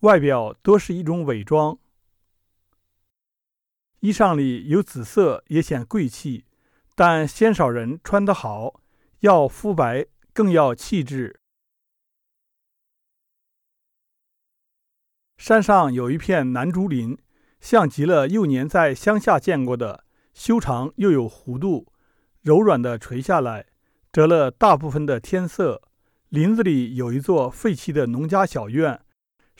外表多是一种伪装。衣裳里有紫色也显贵气，但鲜少人穿得好。要肤白，更要气质。山上有一片南竹林，像极了幼年在乡下见过的，修长又有弧度，柔软的垂下来，遮了大部分的天色。林子里有一座废弃的农家小院，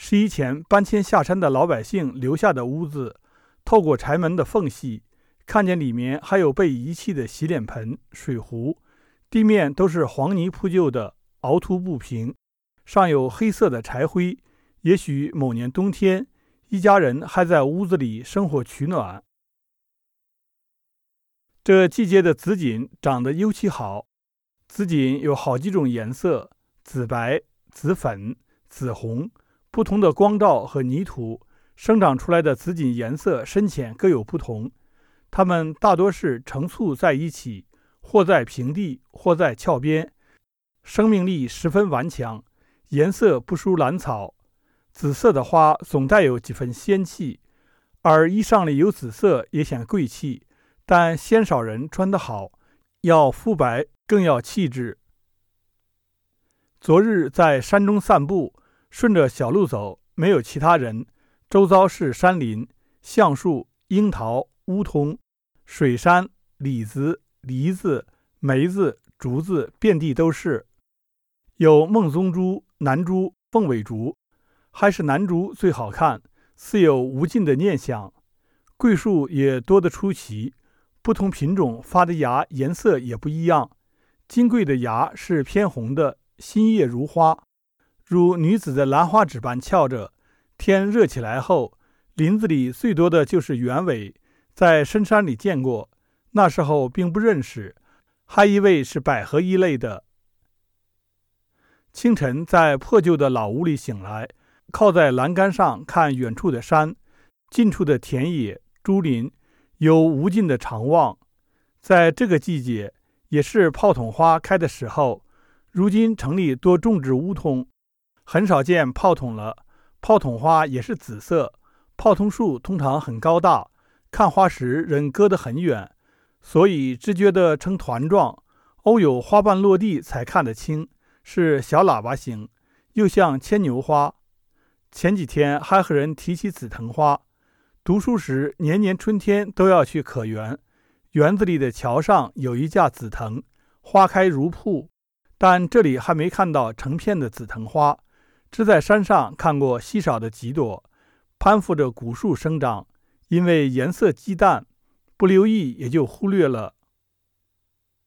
十一前搬迁下山的老百姓留下的屋子。透过柴门的缝隙，看见里面还有被遗弃的洗脸盆、水壶，地面都是黄泥铺就的，凹凸不平，上有黑色的柴灰。也许某年冬天，一家人还在屋子里生火取暖。这季节的紫锦长得尤其好。紫锦有好几种颜色：紫白、紫粉、紫红，不同的光照和泥土。生长出来的紫锦颜色深浅各有不同，它们大多是成簇在一起，或在平地，或在峭边，生命力十分顽强，颜色不输兰草。紫色的花总带有几分仙气，而衣裳里有紫色也显贵气，但鲜少人穿得好，要肤白，更要气质。昨日在山中散步，顺着小路走，没有其他人。周遭是山林、橡树、樱桃、梧桐、水杉、李子、梨子、梅子、竹子，遍地都是。有孟宗竹、南竹、凤尾竹，还是南竹最好看，似有无尽的念想。桂树也多得出奇，不同品种发的芽颜色也不一样。金桂的芽是偏红的，新叶如花，如女子的兰花指般翘着。天热起来后，林子里最多的就是鸢尾，在深山里见过，那时候并不认识，还以为是百合一类的。清晨在破旧的老屋里醒来，靠在栏杆上看远处的山，近处的田野、竹林，有无尽的长望。在这个季节，也是泡桐花开的时候。如今城里多种植梧桐，很少见泡筒了。泡筒花也是紫色，泡桐树通常很高大，看花时人隔得很远，所以只觉得成团状，偶有花瓣落地才看得清，是小喇叭形，又像牵牛花。前几天还和人提起紫藤花，读书时年年春天都要去可园，园子里的桥上有一架紫藤，花开如瀑，但这里还没看到成片的紫藤花。只在山上看过稀少的几朵，攀附着古树生长，因为颜色极淡，不留意也就忽略了。